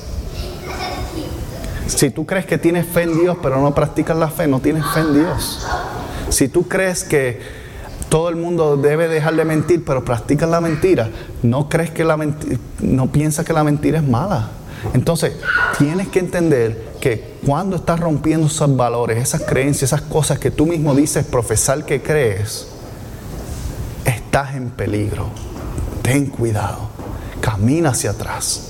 Si tú crees que tienes fe en Dios, pero no practicas la fe, no tienes fe en Dios. Si tú crees que todo el mundo debe dejar de mentir, pero practicas la mentira, no crees que la no piensas que la mentira es mala. Entonces, tienes que entender que cuando estás rompiendo esos valores, esas creencias, esas cosas que tú mismo dices profesar que crees, estás en peligro. Ten cuidado. Camina hacia atrás.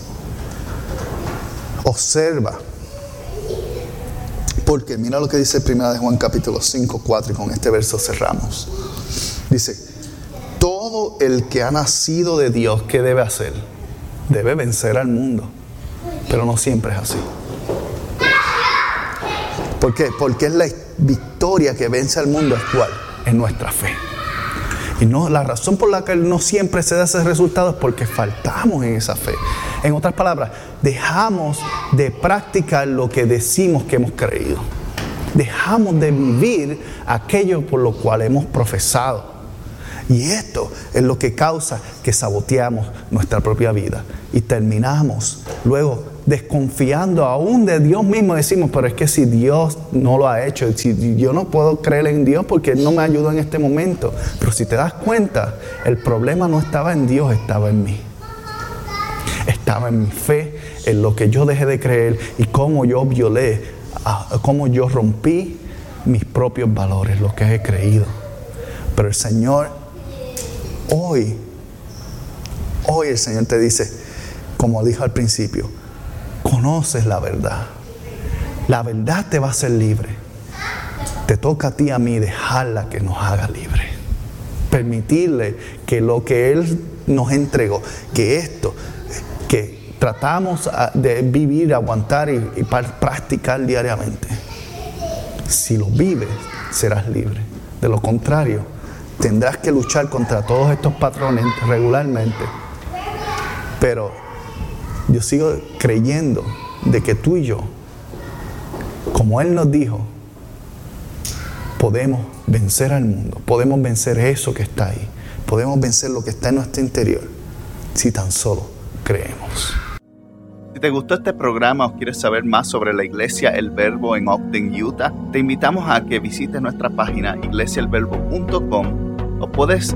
Observa. Porque mira lo que dice 1 de Juan capítulo 5, 4 y con este verso cerramos. Dice, todo el que ha nacido de Dios, ¿qué debe hacer? Debe vencer al mundo. Pero no siempre es así. ¿Por qué? Porque es la victoria que vence al mundo cuál? Es nuestra fe. Y no, la razón por la que no siempre se da ese resultado es porque faltamos en esa fe. En otras palabras, dejamos de practicar lo que decimos que hemos creído. Dejamos de vivir aquello por lo cual hemos profesado. Y esto es lo que causa que saboteamos nuestra propia vida y terminamos luego desconfiando aún de Dios mismo, decimos, pero es que si Dios no lo ha hecho, si yo no puedo creer en Dios porque Él no me ayudó en este momento. Pero si te das cuenta, el problema no estaba en Dios, estaba en mí. Estaba en mi fe, en lo que yo dejé de creer y cómo yo violé, cómo yo rompí mis propios valores, lo que he creído. Pero el Señor, hoy, hoy el Señor te dice, como dijo al principio, conoces la verdad. La verdad te va a hacer libre. Te toca a ti a mí dejarla que nos haga libre. Permitirle que lo que Él nos entregó, que esto, que tratamos de vivir, aguantar y, y practicar diariamente, si lo vives, serás libre. De lo contrario, tendrás que luchar contra todos estos patrones regularmente. Pero yo sigo creyendo de que tú y yo, como Él nos dijo, podemos vencer al mundo, podemos vencer eso que está ahí, podemos vencer lo que está en nuestro interior, si tan solo creemos. Si te gustó este programa o quieres saber más sobre la iglesia El Verbo en Ogden, Utah, te invitamos a que visites nuestra página iglesiaelverbo.com o puedes